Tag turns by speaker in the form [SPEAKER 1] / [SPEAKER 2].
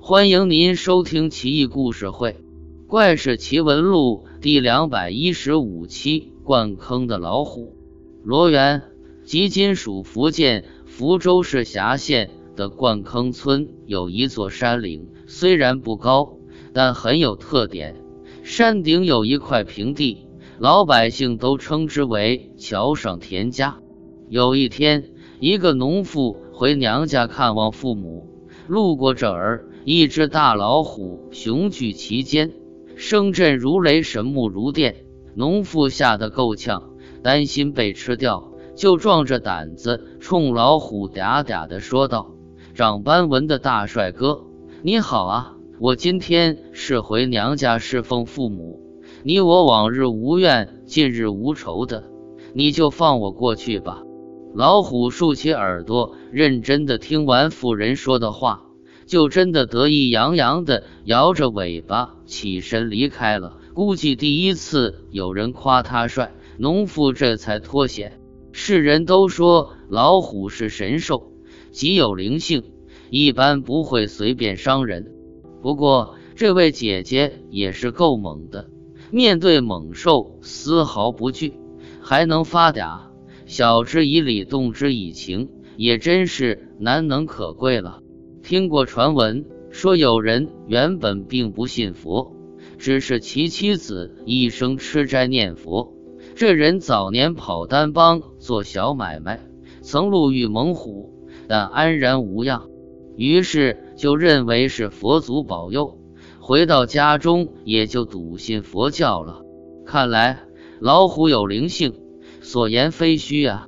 [SPEAKER 1] 欢迎您收听《奇异故事会·怪事奇闻录》第两百一十五期《灌坑的老虎》。罗源，即今属福建福州市辖县的灌坑村，有一座山岭，虽然不高，但很有特点。山顶有一块平地，老百姓都称之为“桥上田家”。有一天，一个农妇回娘家看望父母，路过这儿。一只大老虎雄踞其间，声震如雷，神目如电。农妇吓得够呛，担心被吃掉，就壮着胆子冲老虎嗲嗲地说道：“长斑纹的大帅哥，你好啊！我今天是回娘家侍奉父母，你我往日无怨，近日无仇的，你就放我过去吧。”老虎竖起耳朵，认真地听完妇人说的话。就真的得意洋洋的摇着尾巴起身离开了。估计第一次有人夸他帅，农妇这才脱险。世人都说老虎是神兽，极有灵性，一般不会随便伤人。不过这位姐姐也是够猛的，面对猛兽丝毫不惧，还能发嗲，晓之以理，动之以情，也真是难能可贵了。听过传闻说，有人原本并不信佛，只是其妻子一生吃斋念佛。这人早年跑单帮做小买卖，曾路遇猛虎，但安然无恙，于是就认为是佛祖保佑。回到家中，也就笃信佛教了。看来老虎有灵性，所言非虚啊。